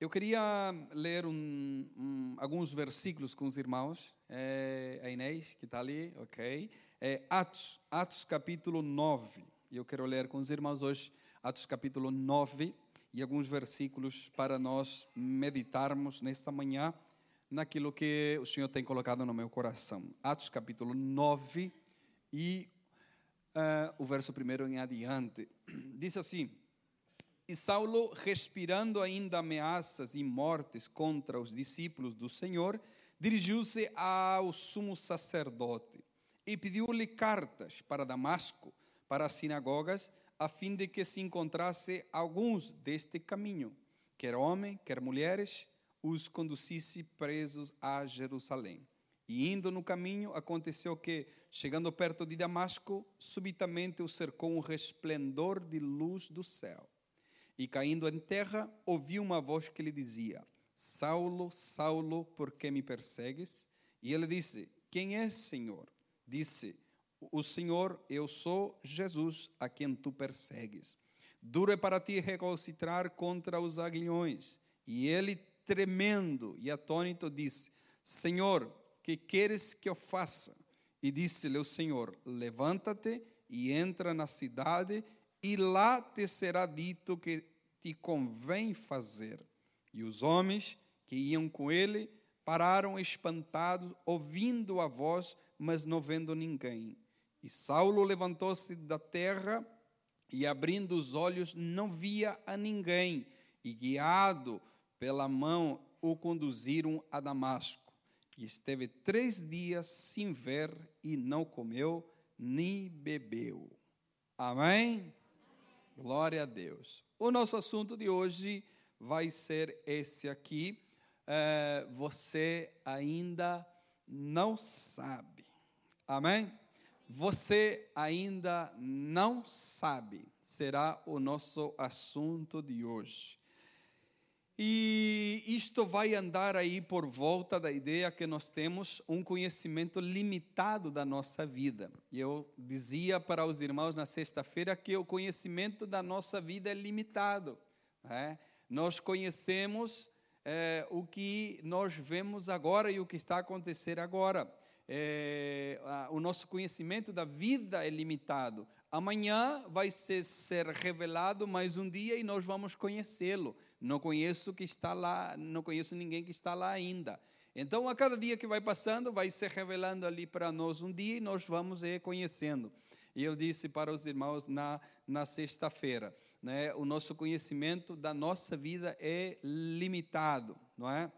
Eu queria ler um, um, alguns versículos com os irmãos. É, a Inês, que está ali, ok. É, Atos, Atos capítulo 9. E eu quero ler com os irmãos hoje Atos capítulo 9 e alguns versículos para nós meditarmos nesta manhã naquilo que o Senhor tem colocado no meu coração. Atos capítulo 9 e uh, o verso primeiro em adiante. Diz assim: e Saulo, respirando ainda ameaças e mortes contra os discípulos do Senhor, dirigiu-se ao sumo sacerdote e pediu-lhe cartas para Damasco, para as sinagogas, a fim de que se encontrasse alguns deste caminho, quer homem, quer mulheres, os conduzisse presos a Jerusalém. E indo no caminho, aconteceu que, chegando perto de Damasco, subitamente o cercou um resplendor de luz do céu e caindo em terra, ouviu uma voz que lhe dizia: Saulo, Saulo, por que me persegues? E ele disse: Quem és, Senhor? Disse: O Senhor, eu sou Jesus, a quem tu persegues. Duro é para ti recalcitrar contra os aguilhões. E ele, tremendo e atônito, disse: Senhor, que queres que eu faça? E disse-lhe o Senhor: Levanta-te e entra na cidade, e lá te será dito que te convém fazer. E os homens que iam com ele pararam espantados, ouvindo a voz, mas não vendo ninguém. E Saulo levantou-se da terra e, abrindo os olhos, não via a ninguém. E, guiado pela mão, o conduziram a Damasco. E esteve três dias sem ver e não comeu nem bebeu. Amém? Glória a Deus. O nosso assunto de hoje vai ser esse aqui. É, você ainda não sabe. Amém? Você ainda não sabe. Será o nosso assunto de hoje. E isto vai andar aí por volta da ideia que nós temos um conhecimento limitado da nossa vida. Eu dizia para os irmãos na sexta-feira que o conhecimento da nossa vida é limitado. Né? Nós conhecemos é, o que nós vemos agora e o que está a acontecer agora. É, a, o nosso conhecimento da vida é limitado. Amanhã vai ser, ser revelado mais um dia e nós vamos conhecê-lo. Não conheço que está lá, não conheço ninguém que está lá ainda. Então, a cada dia que vai passando, vai se revelando ali para nós um dia e nós vamos conhecendo. E eu disse para os irmãos na, na sexta-feira, né, o nosso conhecimento da nossa vida é limitado, não é?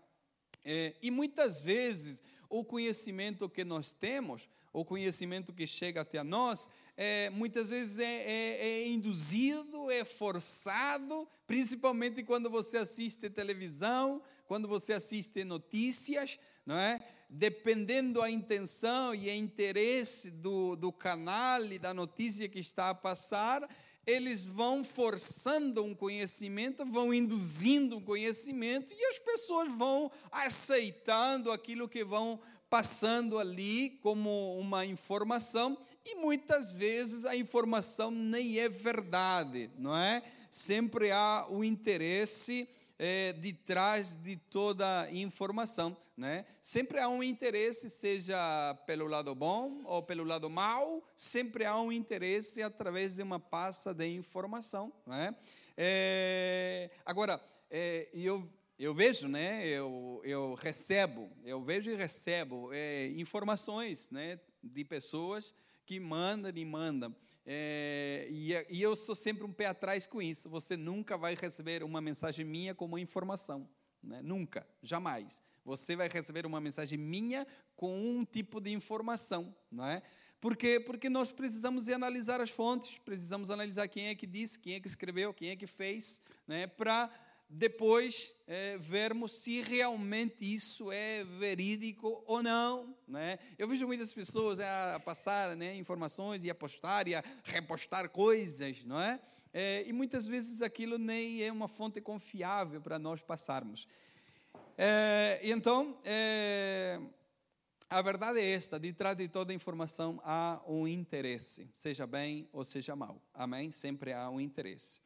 é? E muitas vezes o conhecimento que nós temos, o conhecimento que chega até nós, é, muitas vezes é, é, é, induzido, é forçado, principalmente quando você assiste televisão, quando você assiste notícias, não é? Dependendo a intenção e o interesse do, do canal e da notícia que está a passar, eles vão forçando um conhecimento, vão induzindo um conhecimento e as pessoas vão aceitando aquilo que vão passando ali como uma informação e muitas vezes a informação nem é verdade, não é? Sempre há o interesse é, de trás de toda informação, né? Sempre há um interesse, seja pelo lado bom ou pelo lado mau, sempre há um interesse através de uma passa de informação, né? É, agora, é, eu eu vejo, né? Eu, eu recebo, eu vejo e recebo é, informações, né? De pessoas que mandam e mandam. É, e, e, eu sou sempre um pé atrás com isso. Você nunca vai receber uma mensagem minha como informação, né? Nunca, jamais. Você vai receber uma mensagem minha com um tipo de informação, não é? Porque porque nós precisamos analisar as fontes, precisamos analisar quem é que disse, quem é que escreveu, quem é que fez, né? Para depois é, vermos se realmente isso é verídico ou não. Né? Eu vejo muitas pessoas a passar né, informações e a postar e a repostar coisas, não é? é? E muitas vezes aquilo nem é uma fonte confiável para nós passarmos. É, então, é, a verdade é esta: de trás de toda informação há um interesse, seja bem ou seja mal. Amém? Sempre há um interesse.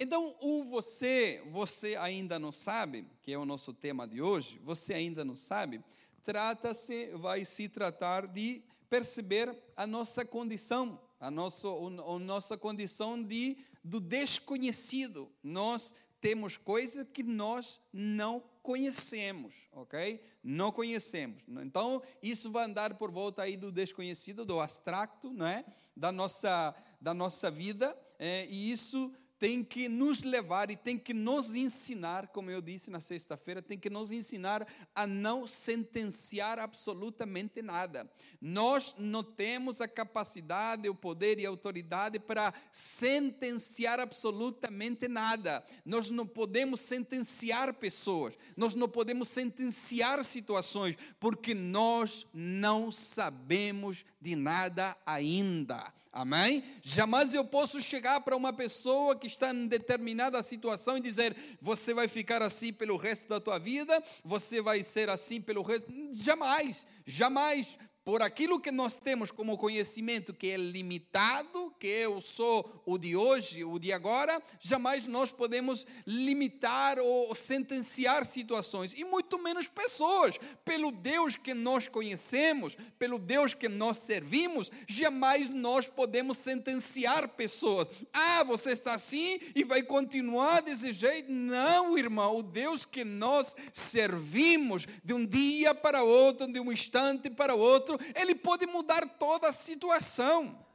Então, o você, você ainda não sabe, que é o nosso tema de hoje, você ainda não sabe, trata-se, vai se tratar de perceber a nossa condição, a nossa, a nossa condição de, do desconhecido. Nós temos coisas que nós não conhecemos, ok? Não conhecemos. Então, isso vai andar por volta aí do desconhecido, do abstracto, não é? Da nossa, da nossa vida, é, e isso tem que nos levar e tem que nos ensinar, como eu disse na sexta-feira, tem que nos ensinar a não sentenciar absolutamente nada. Nós não temos a capacidade, o poder e a autoridade para sentenciar absolutamente nada. Nós não podemos sentenciar pessoas, nós não podemos sentenciar situações, porque nós não sabemos de nada ainda. Amém? Jamais eu posso chegar para uma pessoa que está em determinada situação e dizer: você vai ficar assim pelo resto da tua vida, você vai ser assim pelo resto. Jamais, jamais por aquilo que nós temos como conhecimento que é limitado, que eu sou o de hoje, o de agora, jamais nós podemos limitar ou sentenciar situações, e muito menos pessoas. Pelo Deus que nós conhecemos, pelo Deus que nós servimos, jamais nós podemos sentenciar pessoas. Ah, você está assim e vai continuar desse jeito. Não, irmão, o Deus que nós servimos, de um dia para outro, de um instante para outro, ele pode mudar toda a situação.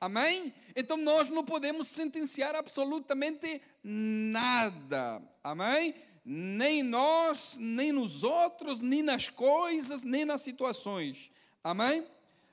Amém? Então nós não podemos sentenciar absolutamente nada. Amém? Nem nós, nem nos outros, nem nas coisas, nem nas situações. Amém?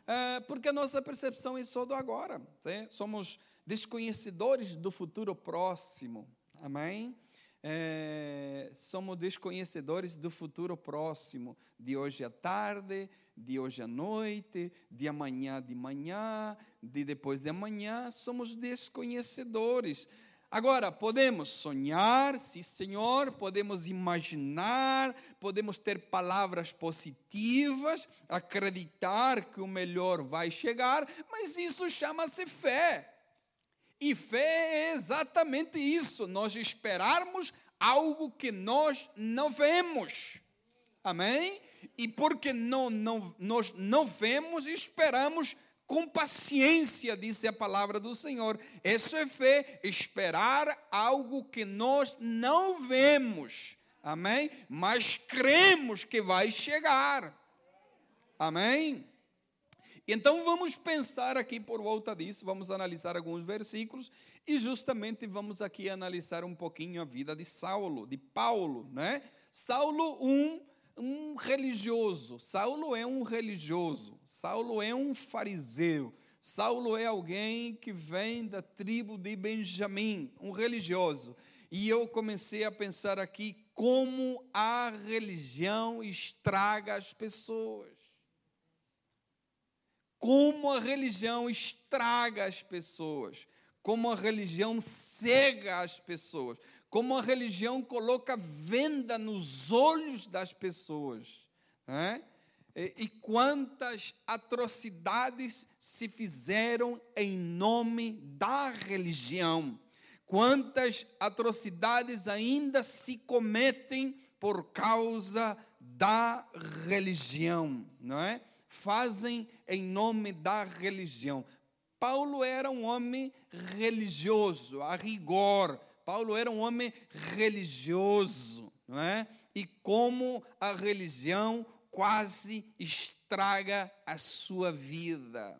É, porque a nossa percepção é só do agora. Né? Somos desconhecedores do futuro próximo. Amém? É, somos desconhecedores do futuro próximo, de hoje à tarde, de hoje à noite, de amanhã de manhã, de depois de amanhã, somos desconhecedores. Agora, podemos sonhar, sim, Senhor, podemos imaginar, podemos ter palavras positivas, acreditar que o melhor vai chegar, mas isso chama-se fé. E fé é exatamente isso, nós esperarmos algo que nós não vemos. Amém? e porque não, não, nós não vemos, esperamos com paciência, disse a palavra do Senhor. Isso é fé, esperar algo que nós não vemos. Amém? Mas cremos que vai chegar. Amém? Então vamos pensar aqui por volta disso, vamos analisar alguns versículos e justamente vamos aqui analisar um pouquinho a vida de Saulo, de Paulo, né? Saulo 1, um religioso. Saulo é um religioso. Saulo é um fariseu. Saulo é alguém que vem da tribo de Benjamim, um religioso. E eu comecei a pensar aqui como a religião estraga as pessoas. Como a religião estraga as pessoas. Como a religião cega as pessoas como a religião coloca venda nos olhos das pessoas. Né? E quantas atrocidades se fizeram em nome da religião. Quantas atrocidades ainda se cometem por causa da religião, não é? Fazem em nome da religião. Paulo era um homem religioso, a rigor, Paulo era um homem religioso, não é? E como a religião quase estraga a sua vida.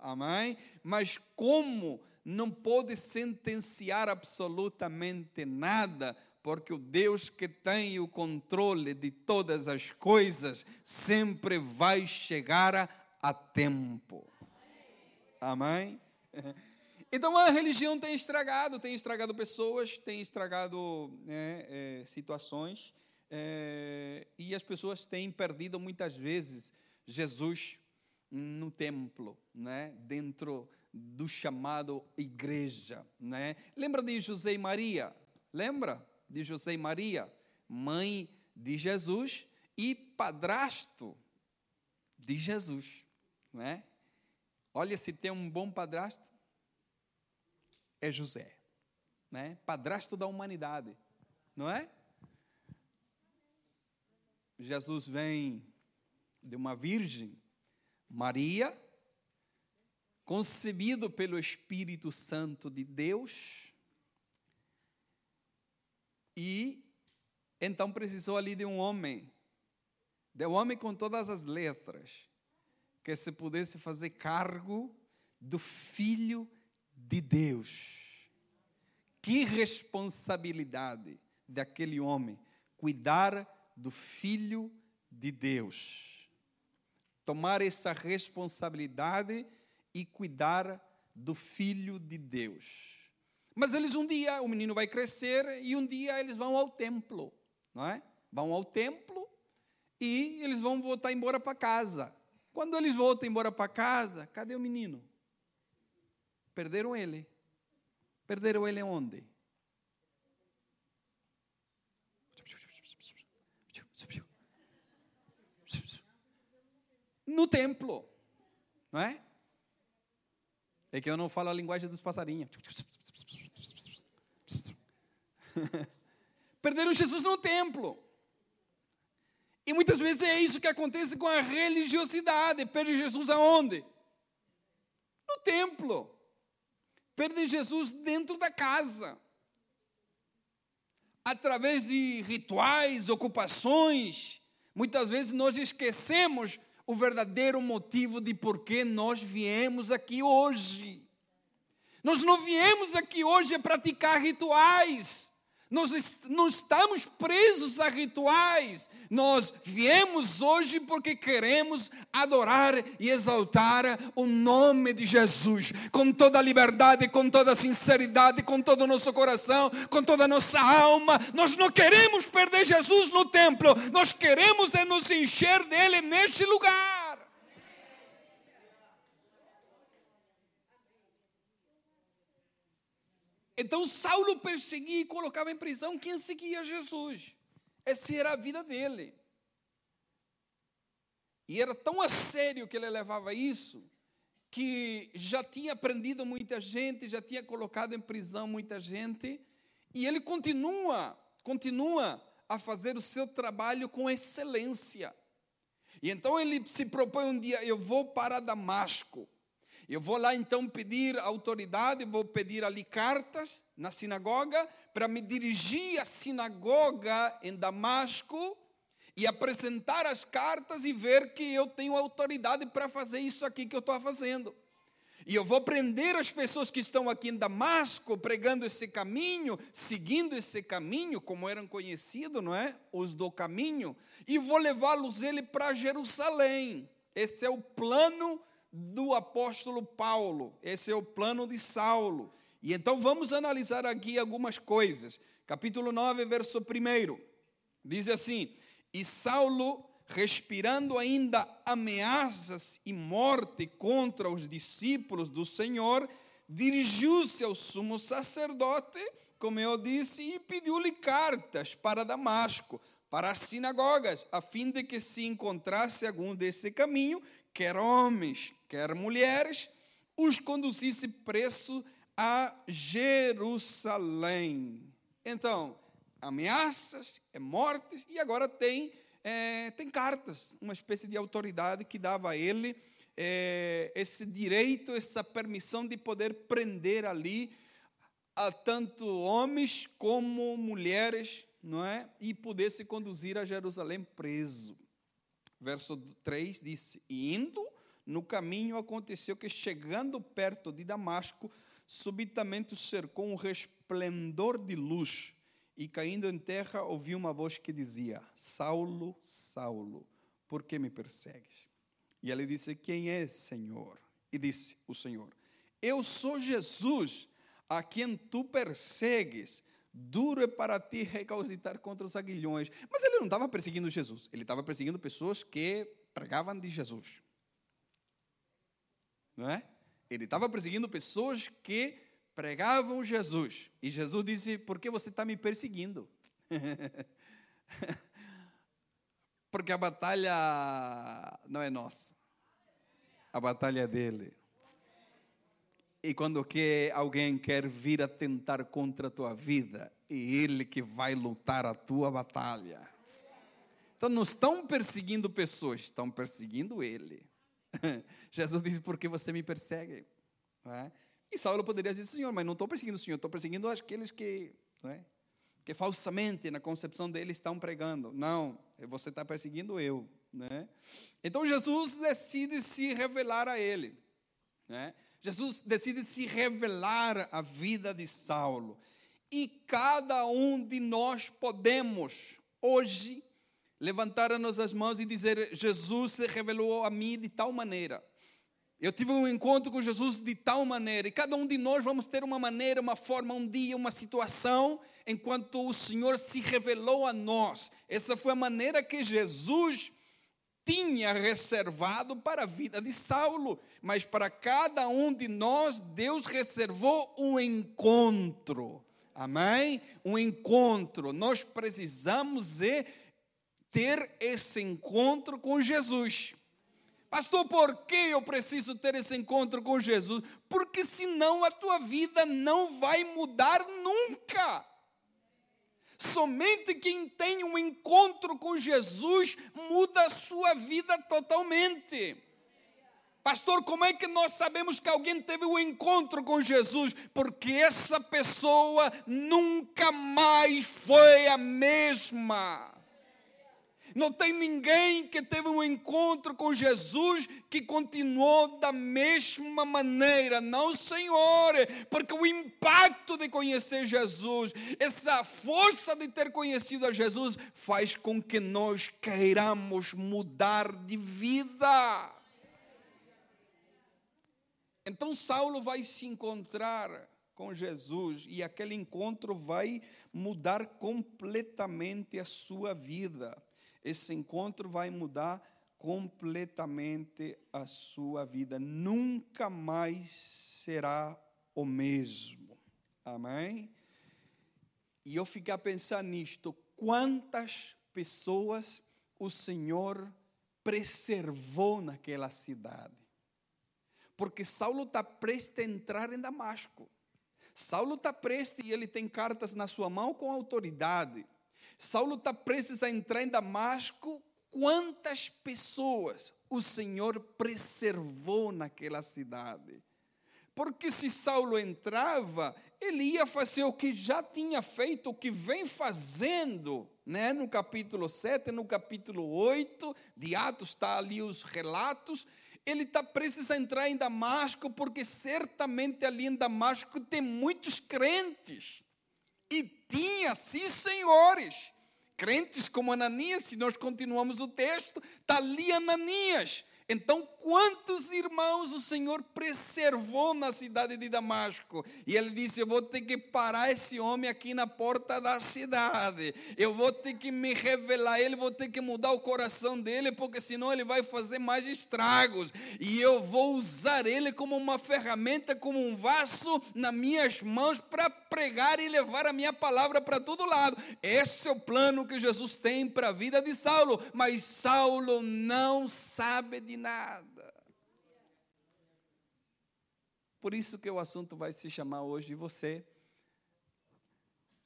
Amém? Mas como não pode sentenciar absolutamente nada, porque o Deus que tem o controle de todas as coisas sempre vai chegar a, a tempo. Amém? Então a religião tem estragado, tem estragado pessoas, tem estragado né, é, situações, é, e as pessoas têm perdido muitas vezes Jesus no templo, né, dentro do chamado igreja. Né? Lembra de José e Maria? Lembra de José e Maria? Mãe de Jesus e padrasto de Jesus. Né? Olha se tem um bom padrasto é José. né? Padrasto da humanidade, não é? Jesus vem de uma virgem, Maria, concebido pelo Espírito Santo de Deus, e então precisou ali de um homem, de um homem com todas as letras, que se pudesse fazer cargo do Filho de Deus. Que responsabilidade daquele homem cuidar do Filho de Deus. Tomar essa responsabilidade e cuidar do Filho de Deus. Mas eles um dia, o menino vai crescer e um dia eles vão ao templo, não é? Vão ao templo e eles vão voltar embora para casa. Quando eles voltam embora para casa, cadê o menino? Perderam ele. Perderam ele onde? No templo, não é? É que eu não falo a linguagem dos passarinhos. Perderam Jesus no templo. E muitas vezes é isso que acontece com a religiosidade. Perde Jesus aonde? No templo. Perde Jesus dentro da casa. Através de rituais, ocupações. Muitas vezes nós esquecemos o verdadeiro motivo de por que nós viemos aqui hoje. Nós não viemos aqui hoje a praticar rituais. Nós não estamos presos a rituais. Nós viemos hoje porque queremos adorar e exaltar o nome de Jesus com toda a liberdade, com toda a sinceridade, com todo o nosso coração, com toda a nossa alma. Nós não queremos perder Jesus no templo. Nós queremos é nos encher dele neste lugar. Então Saulo perseguia e colocava em prisão quem seguia Jesus. Essa era a vida dele. E era tão a sério que ele levava isso, que já tinha prendido muita gente, já tinha colocado em prisão muita gente, e ele continua, continua a fazer o seu trabalho com excelência. E então ele se propõe um dia: eu vou para Damasco. Eu vou lá então pedir autoridade, vou pedir ali cartas na sinagoga para me dirigir à sinagoga em Damasco e apresentar as cartas e ver que eu tenho autoridade para fazer isso aqui que eu estou fazendo. E eu vou prender as pessoas que estão aqui em Damasco, pregando esse caminho, seguindo esse caminho, como eram conhecidos, não é? Os do caminho, e vou levá-los ele para Jerusalém. Esse é o plano do apóstolo Paulo, esse é o plano de Saulo. E então vamos analisar aqui algumas coisas. Capítulo 9, verso 1. Diz assim: E Saulo, respirando ainda ameaças e morte contra os discípulos do Senhor, dirigiu-se ao sumo sacerdote, como eu disse, e pediu-lhe cartas para Damasco, para as sinagogas, a fim de que se encontrasse algum desse caminho, quer homens, quer mulheres, os conduzisse preso a Jerusalém. Então, ameaças, é mortes, e agora tem, é, tem cartas, uma espécie de autoridade que dava a ele é, esse direito, essa permissão de poder prender ali a tanto homens como mulheres, não é? E pudesse conduzir a Jerusalém preso. Verso 3 disse: Indo no caminho aconteceu que, chegando perto de Damasco, subitamente cercou um resplendor de luz, e caindo em terra, ouviu uma voz que dizia: Saulo, Saulo, por que me persegues? E ele disse: Quem é, Senhor? E disse o Senhor: Eu sou Jesus, a quem tu persegues. Duro é para ti recausitar contra os aguilhões. Mas ele não estava perseguindo Jesus, ele estava perseguindo pessoas que pregavam de Jesus não é? Ele estava perseguindo pessoas que pregavam Jesus. E Jesus disse: Por que você está me perseguindo? Porque a batalha não é nossa, a batalha é dele. E quando que alguém quer vir a tentar contra a tua vida, é ele que vai lutar a tua batalha. Então não estão perseguindo pessoas, estão perseguindo ele. Jesus disse: Por que você me persegue? É? E Saulo poderia dizer: Senhor, mas não estou perseguindo o Senhor, estou perseguindo aqueles que, é? que falsamente, na concepção dele, estão pregando. Não, você está perseguindo eu. Né? Então Jesus decide se revelar a ele. Jesus decide se revelar a vida de Saulo. E cada um de nós podemos, hoje, levantar as nossas mãos e dizer: Jesus se revelou a mim de tal maneira. Eu tive um encontro com Jesus de tal maneira, e cada um de nós vamos ter uma maneira, uma forma, um dia, uma situação, enquanto o Senhor se revelou a nós. Essa foi a maneira que Jesus tinha reservado para a vida de Saulo, mas para cada um de nós, Deus reservou um encontro. Amém? Um encontro. Nós precisamos ter esse encontro com Jesus. Pastor, por que eu preciso ter esse encontro com Jesus? Porque senão a tua vida não vai mudar nunca. Somente quem tem um encontro com Jesus muda a sua vida totalmente. Pastor, como é que nós sabemos que alguém teve um encontro com Jesus? Porque essa pessoa nunca mais foi a mesma. Não tem ninguém que teve um encontro com Jesus que continuou da mesma maneira. Não, Senhor, porque o impacto de conhecer Jesus, essa força de ter conhecido a Jesus, faz com que nós queiramos mudar de vida. Então Saulo vai se encontrar com Jesus e aquele encontro vai mudar completamente a sua vida esse encontro vai mudar completamente a sua vida. Nunca mais será o mesmo. Amém? E eu fiquei a pensar nisto: quantas pessoas o Senhor preservou naquela cidade? Porque Saulo está prestes a entrar em Damasco. Saulo está prestes e ele tem cartas na sua mão com autoridade. Saulo está a entrar em Damasco. Quantas pessoas o Senhor preservou naquela cidade? Porque se Saulo entrava, ele ia fazer o que já tinha feito, o que vem fazendo, né? no capítulo 7, no capítulo 8 de Atos, está ali os relatos. Ele está a entrar em Damasco, porque certamente ali em Damasco tem muitos crentes. Tinha, sim, senhores, crentes como Ananias, se nós continuamos o texto, está ali Ananias. Então, quantos irmãos o Senhor preservou na cidade de Damasco? E ele disse: Eu vou ter que parar esse homem aqui na porta da cidade. Eu vou ter que me revelar ele, vou ter que mudar o coração dele, porque senão ele vai fazer mais estragos. E eu vou usar ele como uma ferramenta, como um vaso nas minhas mãos para pregar e levar a minha palavra para todo lado. Esse é o plano que Jesus tem para a vida de Saulo. Mas Saulo não sabe de nada. Por isso que o assunto vai se chamar hoje você.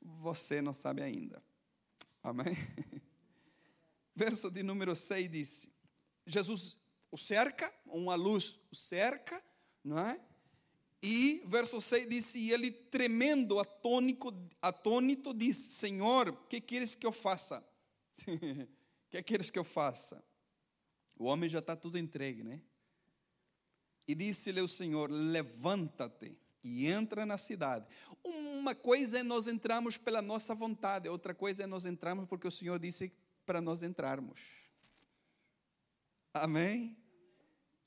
Você não sabe ainda. Amém? Verso de número 6 diz: Jesus o cerca, uma luz o cerca, não é? E verso 6 diz: E ele, tremendo, atônico, atônito, disse: Senhor, o que queres que eu faça? O que queres que eu faça? O homem já está tudo entregue, né? E disse-lhe o Senhor: Levanta-te e entra na cidade. Uma coisa é nós entrarmos pela nossa vontade, outra coisa é nós entrarmos porque o Senhor disse para nós entrarmos. Amém?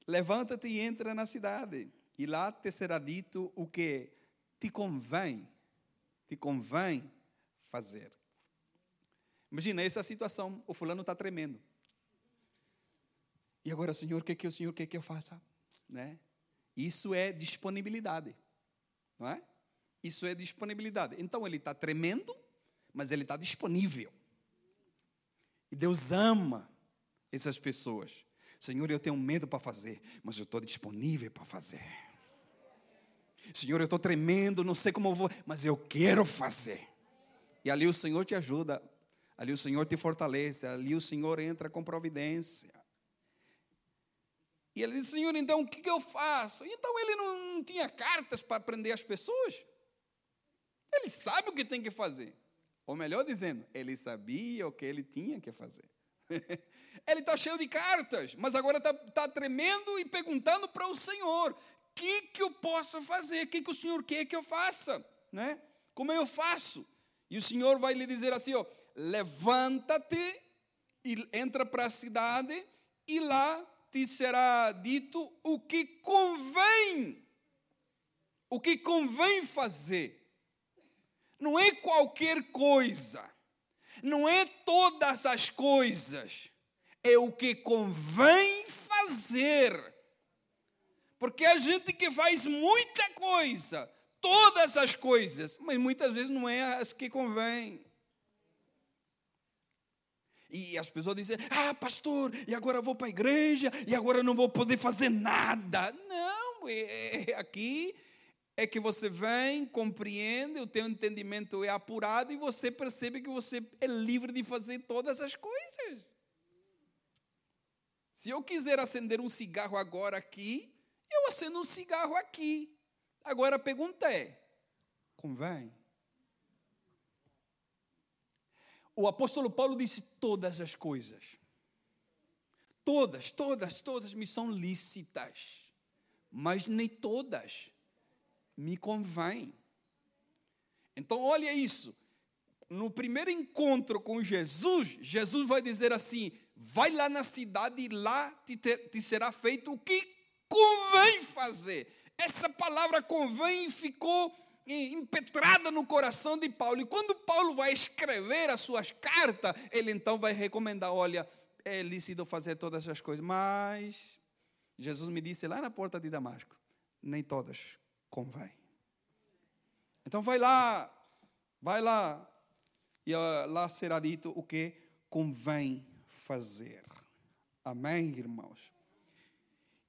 Levanta-te e entra na cidade, e lá te será dito o que te convém, te convém fazer. Imagina essa situação, o fulano está tremendo. E agora, Senhor, o que, que o Senhor quer que eu faça? Né? Isso é disponibilidade. Não é? Isso é disponibilidade. Então ele está tremendo, mas ele está disponível. E Deus ama essas pessoas. Senhor, eu tenho medo para fazer, mas eu estou disponível para fazer. Senhor, eu estou tremendo, não sei como eu vou, mas eu quero fazer. E ali o Senhor te ajuda, ali o Senhor te fortalece, ali o Senhor entra com providência. E ele disse, Senhor, então o que, que eu faço? Então ele não, tinha cartas para prender as pessoas. Ele sabe o que tem que fazer. Ou melhor dizendo, ele sabia o que ele tinha que fazer. ele está cheio de cartas, mas agora está tá tremendo e perguntando para o Senhor: que, que eu posso fazer? O que, que o Senhor quer que eu faça? Né? Como eu faço? E o Senhor vai lhe dizer assim: ó, levanta-te e entra para a cidade, e lá te será dito o que convém, o que convém fazer. Não é qualquer coisa, não é todas as coisas, é o que convém fazer. Porque a gente que faz muita coisa, todas as coisas, mas muitas vezes não é as que convém. E as pessoas dizem: Ah, pastor, e agora eu vou para a igreja, e agora não vou poder fazer nada. Não, é, é, aqui é que você vem, compreende, o teu entendimento é apurado e você percebe que você é livre de fazer todas as coisas. Se eu quiser acender um cigarro agora aqui, eu acendo um cigarro aqui. Agora a pergunta é: convém? o apóstolo Paulo disse todas as coisas. Todas, todas, todas me são lícitas, mas nem todas me convêm. Então, olha isso. No primeiro encontro com Jesus, Jesus vai dizer assim: vai lá na cidade e lá te, ter, te será feito o que convém fazer. Essa palavra convém ficou impetrada no coração de Paulo. E quando Paulo vai escrever as suas cartas, ele então vai recomendar: olha, é lícito fazer todas essas coisas, mas Jesus me disse lá na porta de Damasco: nem todas convém. Então vai lá, vai lá, e lá será dito o que convém fazer. Amém, irmãos?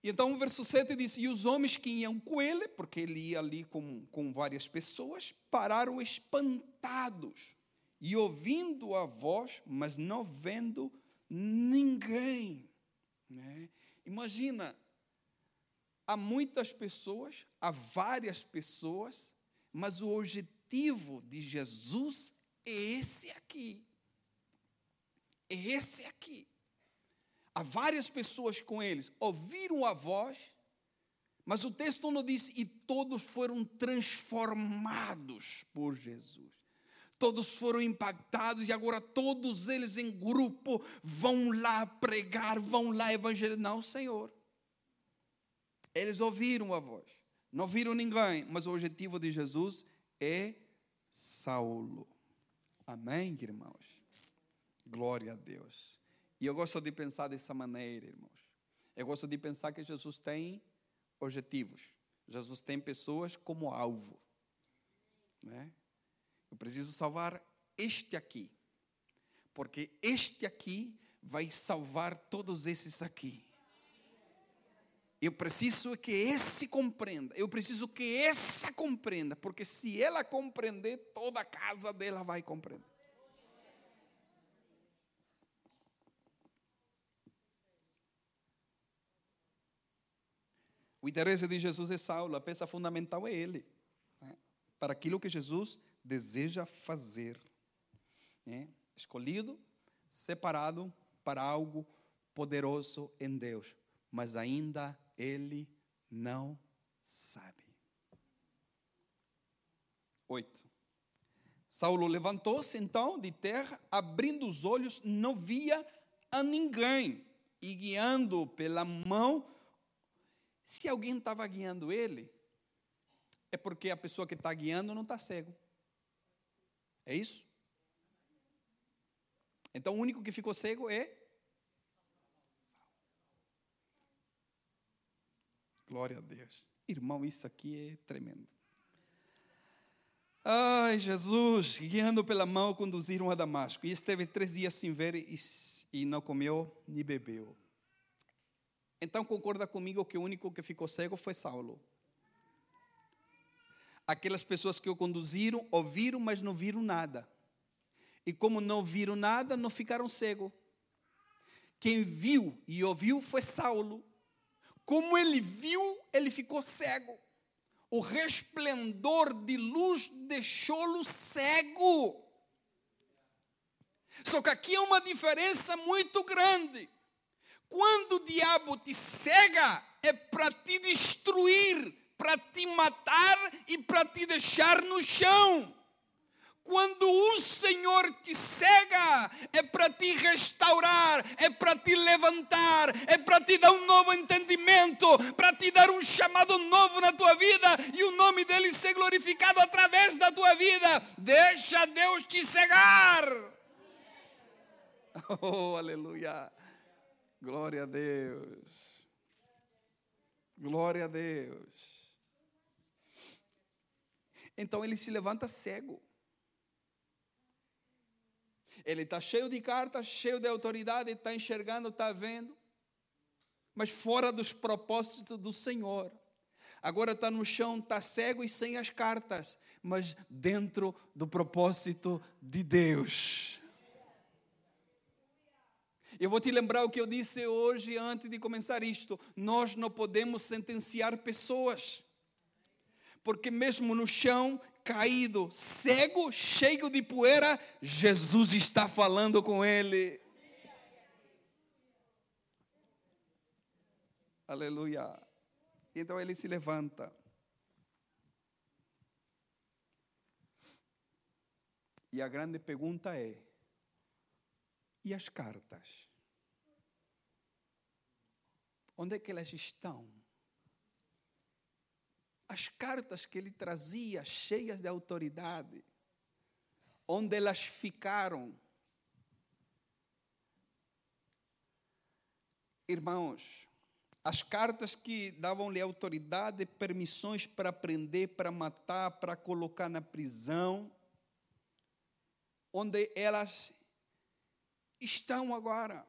E então o verso 7 diz: E os homens que iam com ele, porque ele ia ali com, com várias pessoas, pararam espantados e ouvindo a voz, mas não vendo ninguém. Né? Imagina, há muitas pessoas, há várias pessoas, mas o objetivo de Jesus é esse aqui. É esse aqui há várias pessoas com eles, ouviram a voz, mas o texto não diz, e todos foram transformados por Jesus. Todos foram impactados e agora todos eles em grupo vão lá pregar, vão lá evangelizar. Não, Senhor. Eles ouviram a voz, não viram ninguém, mas o objetivo de Jesus é Saulo. Amém, irmãos? Glória a Deus. E eu gosto de pensar dessa maneira, irmãos. Eu gosto de pensar que Jesus tem objetivos. Jesus tem pessoas como alvo. Né? Eu preciso salvar este aqui. Porque este aqui vai salvar todos esses aqui. Eu preciso que esse compreenda. Eu preciso que essa compreenda. Porque se ela compreender, toda a casa dela vai compreender. O interesse de Jesus é Saulo, a peça fundamental é ele. Né? Para aquilo que Jesus deseja fazer. Né? Escolhido, separado para algo poderoso em Deus. Mas ainda ele não sabe. Oito. Saulo levantou-se então de terra, abrindo os olhos, não via a ninguém, e guiando pela mão, se alguém estava guiando ele, é porque a pessoa que está guiando não está cego. É isso? Então o único que ficou cego é. Glória a Deus. Irmão, isso aqui é tremendo. Ai, Jesus, guiando pela mão, conduziram a Damasco. E esteve três dias sem ver e, e não comeu nem bebeu. Então concorda comigo que o único que ficou cego foi Saulo. Aquelas pessoas que o conduziram ouviram, mas não viram nada. E como não viram nada, não ficaram cegos. Quem viu e ouviu foi Saulo. Como ele viu, ele ficou cego. O resplendor de luz deixou-lo cego. Só que aqui é uma diferença muito grande. Quando o diabo te cega, é para te destruir, para te matar e para te deixar no chão. Quando o Senhor te cega, é para te restaurar, é para te levantar, é para te dar um novo entendimento, para te dar um chamado novo na tua vida e o nome dele ser glorificado através da tua vida. Deixa Deus te cegar. Oh, aleluia. Glória a Deus. Glória a Deus. Então ele se levanta cego. Ele está cheio de cartas, cheio de autoridade, está enxergando, está vendo, mas fora dos propósitos do Senhor. Agora está no chão, está cego e sem as cartas, mas dentro do propósito de Deus. Eu vou te lembrar o que eu disse hoje antes de começar isto. Nós não podemos sentenciar pessoas. Porque mesmo no chão, caído, cego, cheio de poeira, Jesus está falando com ele. Aleluia. Então ele se levanta. E a grande pergunta é: e as cartas? Onde é que elas estão? As cartas que ele trazia, cheias de autoridade, onde elas ficaram? Irmãos, as cartas que davam-lhe autoridade, permissões para prender, para matar, para colocar na prisão, onde elas estão agora.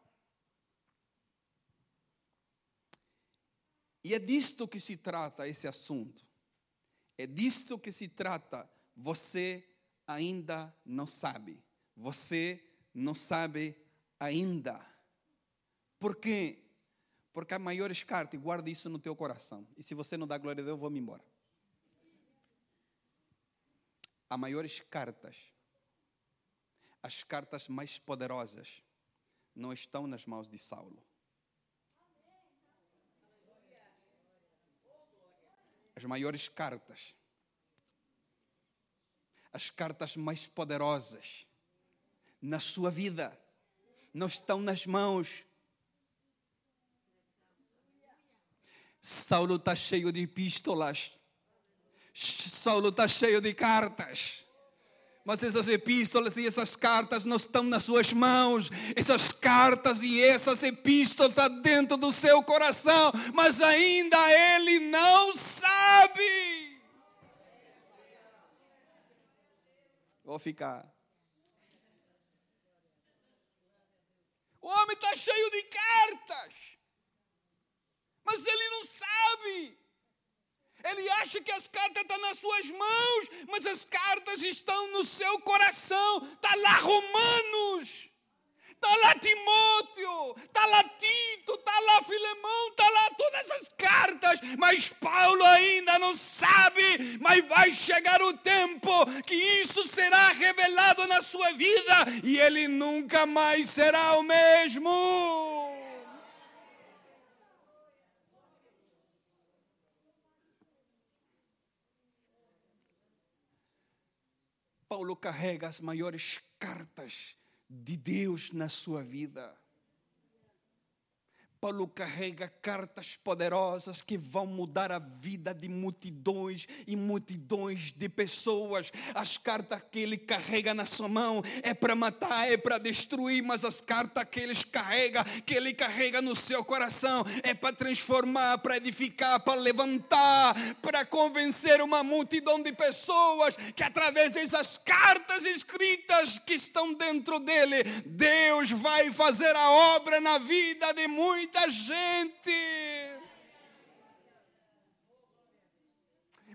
E é disto que se trata esse assunto. É disto que se trata. Você ainda não sabe. Você não sabe ainda. Por quê? Porque há maiores cartas, guarda isso no teu coração. E se você não dá glória a Deus, eu vou-me embora. Há maiores cartas. As cartas mais poderosas não estão nas mãos de Saulo. as maiores cartas, as cartas mais poderosas na sua vida, não estão nas mãos. Saulo está cheio de epístolas, Saulo está cheio de cartas mas essas epístolas e essas cartas não estão nas suas mãos. Essas cartas e essas epístolas estão dentro do seu coração, mas ainda ele não sabe. Vou ficar. O homem está cheio de cartas, mas ele não sabe. Ele acha que as cartas estão nas suas mãos, mas as cartas estão no seu coração. Está lá Romanos, está lá Timóteo, está lá Tito, está lá Filemão, está lá todas as cartas. Mas Paulo ainda não sabe, mas vai chegar o tempo que isso será revelado na sua vida e ele nunca mais será o mesmo. Paulo carrega as maiores cartas de Deus na sua vida. Paulo carrega cartas poderosas que vão mudar a vida de multidões e multidões de pessoas. As cartas que ele carrega na sua mão é para matar, é para destruir, mas as cartas que ele carrega, que ele carrega no seu coração, é para transformar, para edificar, para levantar, para convencer uma multidão de pessoas que através dessas cartas escritas que estão dentro dele, Deus vai fazer a obra na vida de muitos muita gente.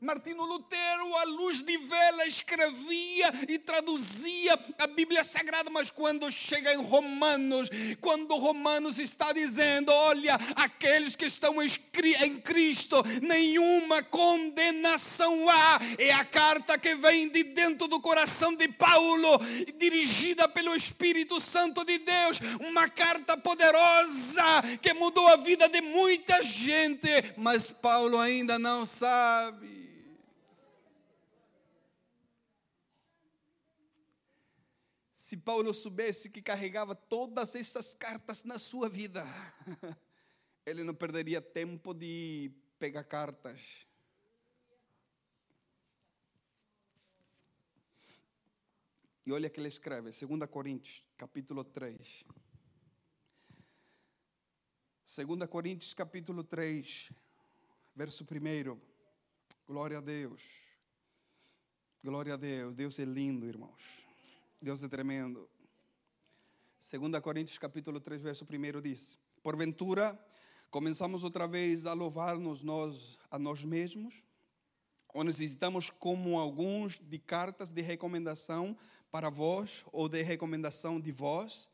Martino Lutero, à luz de vela, escrevia e traduzia a Bíblia Sagrada, mas quando chega em Romanos, quando Romanos está dizendo: olha, aqueles que estão em Cristo, nenhuma condenação há, é a carta que vem de dentro do coração de Paulo, dirigida pelo Espírito Santo de Deus, uma carta poderosa que mudou a vida de muita gente, mas Paulo ainda não sabe. Se Paulo soubesse que carregava todas essas cartas na sua vida, ele não perderia tempo de pegar cartas. E olha que ele escreve, 2 Coríntios, capítulo 3. 2 Coríntios, capítulo 3, verso 1. Glória a Deus. Glória a Deus. Deus é lindo, irmãos. Deus é tremendo. 2 Coríntios capítulo 3, verso 1 diz: Porventura, começamos outra vez a louvar-nos nós a nós mesmos, ou necessitamos, como alguns, de cartas de recomendação para vós, ou de recomendação de vós?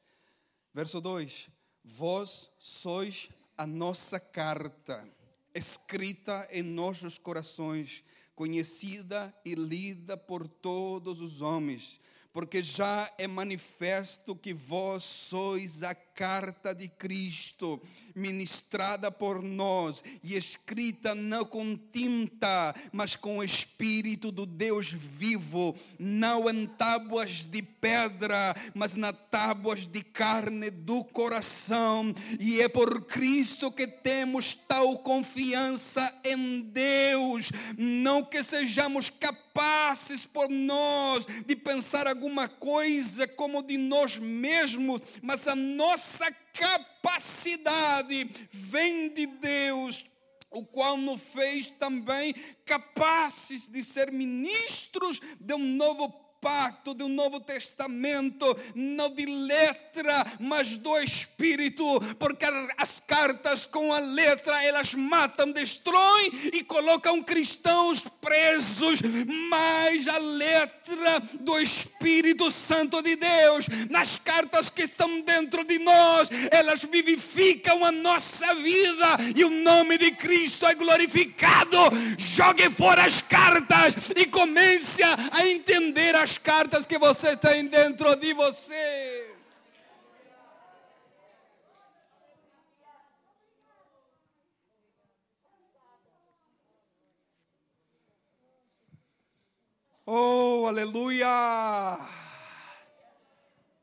Verso 2: Vós sois a nossa carta, escrita em nossos corações, conhecida e lida por todos os homens porque já é manifesto que vós sois a carta de Cristo, ministrada por nós e escrita não com tinta, mas com o Espírito do Deus vivo, não em tábuas de pedra, mas na tábuas de carne do coração. E é por Cristo que temos tal confiança em Deus, não que sejamos capazes por nós de pensar alguma coisa como de nós mesmos, mas a nossa capacidade vem de Deus, o qual nos fez também capazes de ser ministros de um novo pacto, de um novo testamento, não de letra, mas do Espírito, porque as cartas com a letra elas matam, destroem e colocam cristãos presos, mas a letra do Espírito Santo de Deus, nas cartas que estão dentro de nós, elas vivificam a nossa vida e o nome de Cristo é glorificado. Jogue fora as cartas e comece a entender as cartas que você tem dentro de você. Oh, aleluia!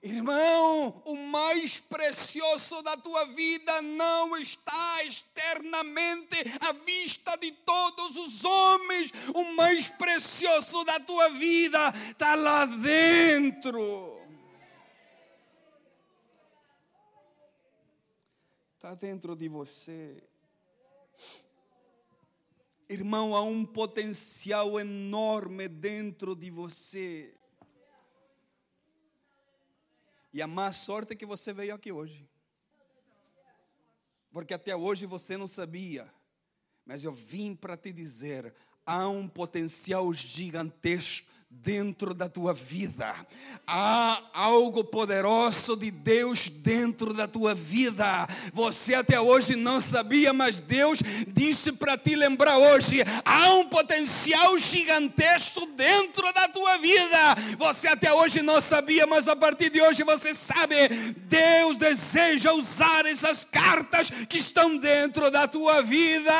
Irmão, o mais precioso da tua vida não está externamente à vista de todos os homens. O mais precioso da tua vida está lá dentro. Está dentro de você. Irmão, há um potencial enorme dentro de você. E a má sorte é que você veio aqui hoje. Porque até hoje você não sabia. Mas eu vim para te dizer: há um potencial gigantesco dentro da tua vida. Há algo poderoso de Deus dentro da tua vida. Você até hoje não sabia, mas Deus disse para te lembrar hoje: há um potencial gigantesco dentro da tua vida. Você até hoje não sabia, mas a partir de hoje você sabe. Deus deseja usar essas cartas que estão dentro da tua vida.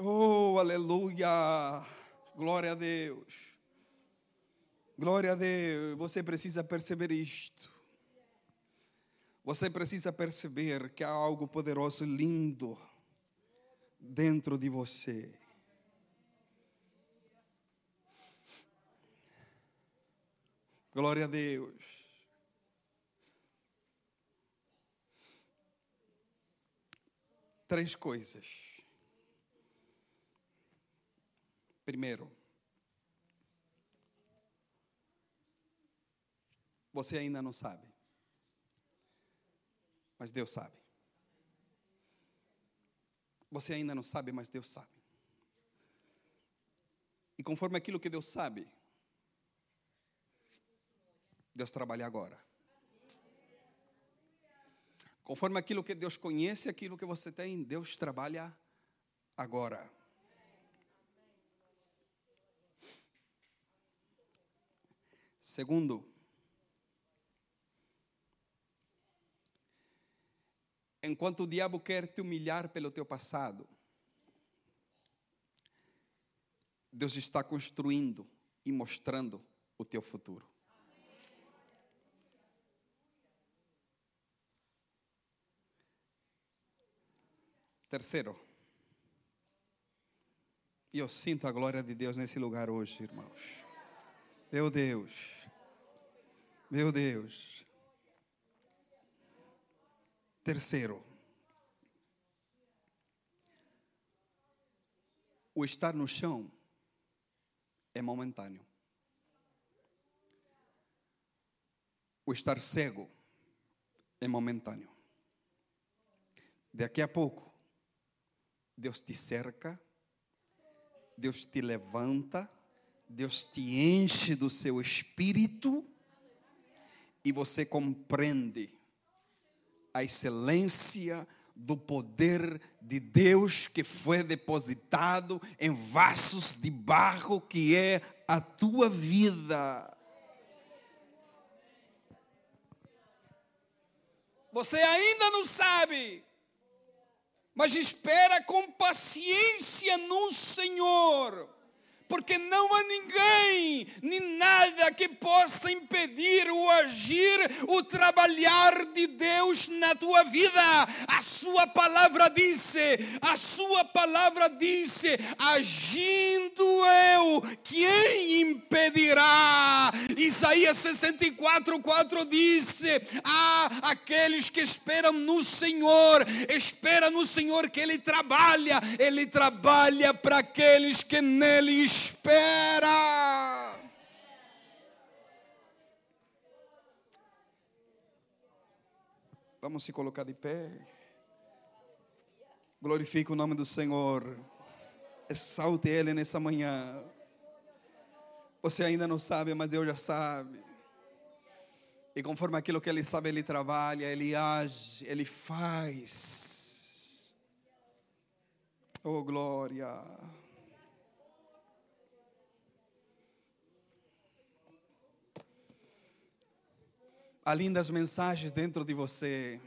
Oh, aleluia! Glória a Deus. Glória a Deus. Você precisa perceber isto. Você precisa perceber que há algo poderoso e lindo dentro de você. Glória a Deus. Três coisas Primeiro, você ainda não sabe. mas Deus sabe. Você ainda não sabe, mas Deus sabe. E conforme aquilo que Deus sabe, Deus trabalha agora. Conforme aquilo que Deus conhece, aquilo que você tem, Deus trabalha agora. Segundo, enquanto o diabo quer te humilhar pelo teu passado, Deus está construindo e mostrando o teu futuro. Terceiro, e eu sinto a glória de Deus nesse lugar hoje, irmãos. Meu Deus. Meu Deus. Terceiro, o estar no chão é momentâneo. O estar cego é momentâneo. Daqui a pouco, Deus te cerca, Deus te levanta, Deus te enche do seu espírito e você compreende a excelência do poder de Deus que foi depositado em vasos de barro que é a tua vida. Você ainda não sabe, mas espera com paciência no Senhor porque não há ninguém, nem nada que possa impedir o agir, o trabalhar de Deus na tua vida. A sua palavra disse, a sua palavra disse, agindo eu, quem impedirá? Isaías 64, 4 disse: há aqueles que esperam no Senhor, espera no Senhor que Ele trabalha, Ele trabalha para aqueles que nele espera. Vamos se colocar de pé. Glorifique o nome do Senhor. Exalte Ele nessa manhã. Você ainda não sabe, mas Deus já sabe. E conforme aquilo que Ele sabe, Ele trabalha, Ele age, Ele faz. Oh, glória. Há lindas mensagens dentro de você.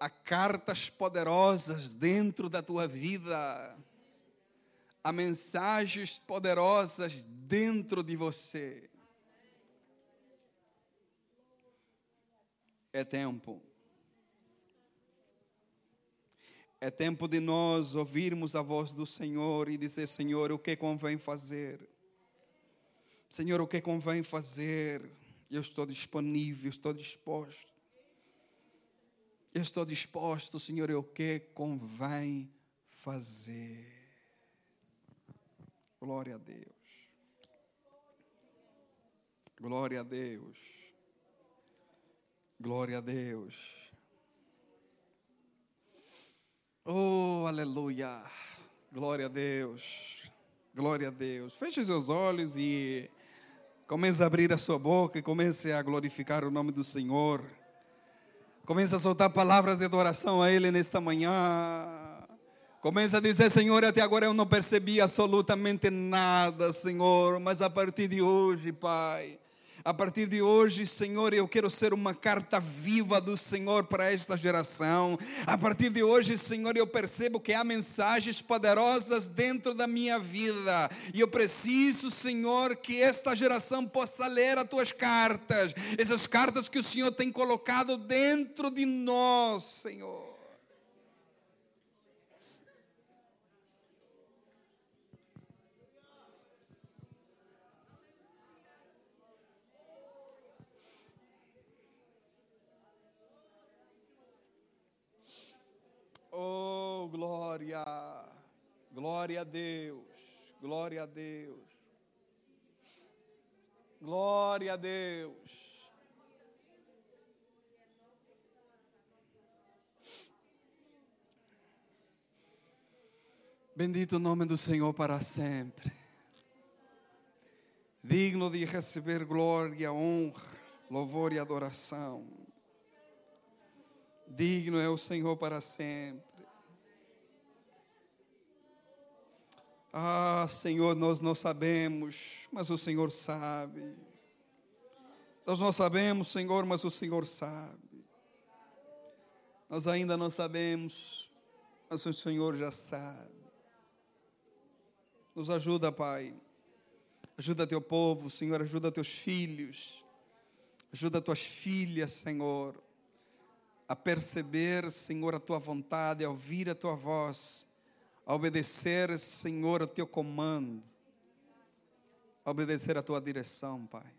Há cartas poderosas dentro da tua vida. Há mensagens poderosas dentro de você. É tempo. É tempo de nós ouvirmos a voz do Senhor e dizer: Senhor, o que convém fazer? Senhor, o que convém fazer? Eu estou disponível, estou disposto. Eu estou disposto, Senhor, o que convém fazer. Glória a Deus. Glória a Deus. Glória a Deus. Oh, aleluia. Glória a Deus. Glória a Deus. Feche seus olhos e Comece a abrir a sua boca e comece a glorificar o nome do Senhor. Comece a soltar palavras de adoração a Ele nesta manhã. Comece a dizer, Senhor, até agora eu não percebi absolutamente nada, Senhor, mas a partir de hoje, Pai, a partir de hoje, Senhor, eu quero ser uma carta viva do Senhor para esta geração. A partir de hoje, Senhor, eu percebo que há mensagens poderosas dentro da minha vida. E eu preciso, Senhor, que esta geração possa ler as tuas cartas, essas cartas que o Senhor tem colocado dentro de nós, Senhor. Oh, glória! Glória a Deus! Glória a Deus! Glória a Deus! Bendito o nome do Senhor para sempre. Digno de receber glória, honra, louvor e adoração. Digno é o Senhor para sempre. Ah, Senhor, nós não sabemos, mas o Senhor sabe. Nós não sabemos, Senhor, mas o Senhor sabe. Nós ainda não sabemos, mas o Senhor já sabe. Nos ajuda, Pai. Ajuda teu povo, Senhor. Ajuda teus filhos. Ajuda tuas filhas, Senhor. A perceber, Senhor, a tua vontade, a ouvir a tua voz. A obedecer, Senhor, o teu comando. A obedecer a tua direção, Pai.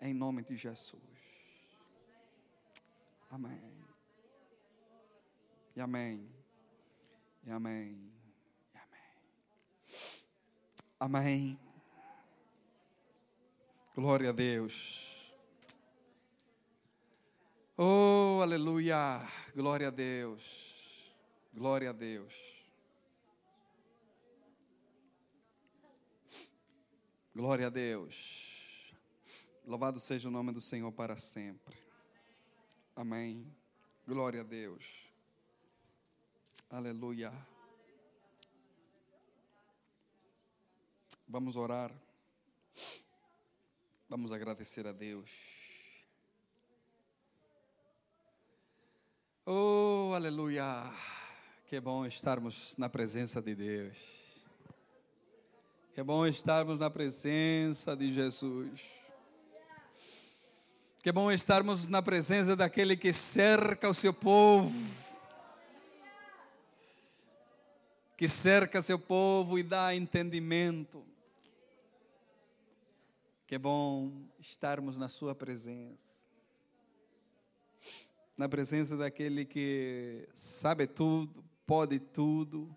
Em nome de Jesus. Amém. E amém. E amém. Amém. Glória a Deus. Oh, aleluia. Glória a Deus. Glória a Deus. Glória a Deus. Louvado seja o nome do Senhor para sempre. Amém. Glória a Deus. Aleluia. Vamos orar. Vamos agradecer a Deus. Oh, aleluia. Que bom estarmos na presença de Deus. Que bom estarmos na presença de Jesus. Que bom estarmos na presença daquele que cerca o seu povo. Que cerca seu povo e dá entendimento. Que bom estarmos na Sua presença. Na presença daquele que sabe tudo, pode tudo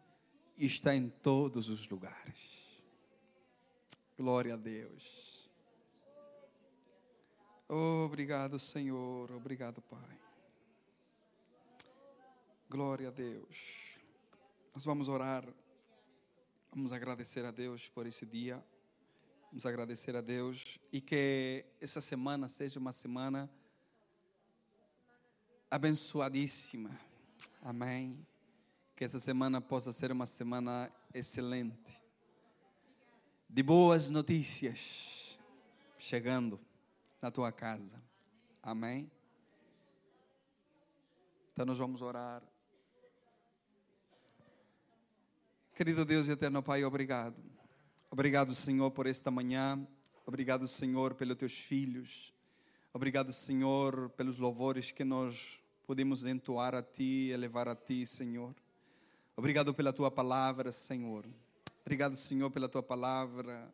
e está em todos os lugares. Glória a Deus. obrigado, Senhor. Obrigado, Pai. Glória a Deus. Nós vamos orar. Vamos agradecer a Deus por esse dia. Vamos agradecer a Deus e que essa semana seja uma semana abençoadíssima. Amém. Que essa semana possa ser uma semana excelente. De boas notícias chegando na tua casa. Amém. Então nós vamos orar. Querido Deus e eterno Pai, obrigado Obrigado, Senhor, por esta manhã. Obrigado, Senhor, pelos teus filhos. Obrigado, Senhor, pelos louvores que nós podemos entoar a Ti, elevar a Ti, Senhor. Obrigado pela Tua palavra, Senhor. Obrigado, Senhor, pela Tua palavra.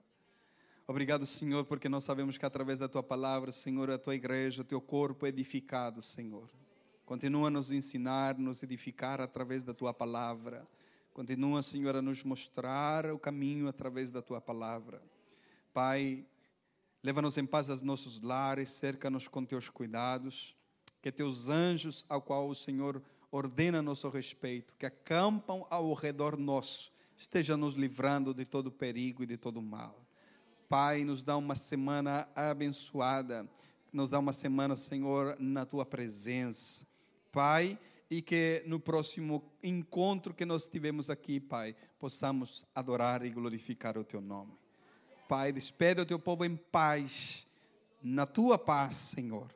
Obrigado, Senhor, porque nós sabemos que através da Tua palavra, Senhor, a Tua igreja, o Teu corpo é edificado, Senhor. Continua a nos ensinar, nos edificar através da Tua palavra. Continua, Senhor, a nos mostrar o caminho através da tua palavra. Pai, leva-nos em paz aos nossos lares, cerca-nos com teus cuidados. Que teus anjos, ao qual o Senhor ordena nosso respeito, que acampam ao redor nosso, esteja nos livrando de todo perigo e de todo mal. Pai, nos dá uma semana abençoada, nos dá uma semana, Senhor, na tua presença. Pai, e que no próximo encontro que nós tivemos aqui, Pai, possamos adorar e glorificar o Teu nome. Pai, despede o Teu povo em paz, na Tua paz, Senhor,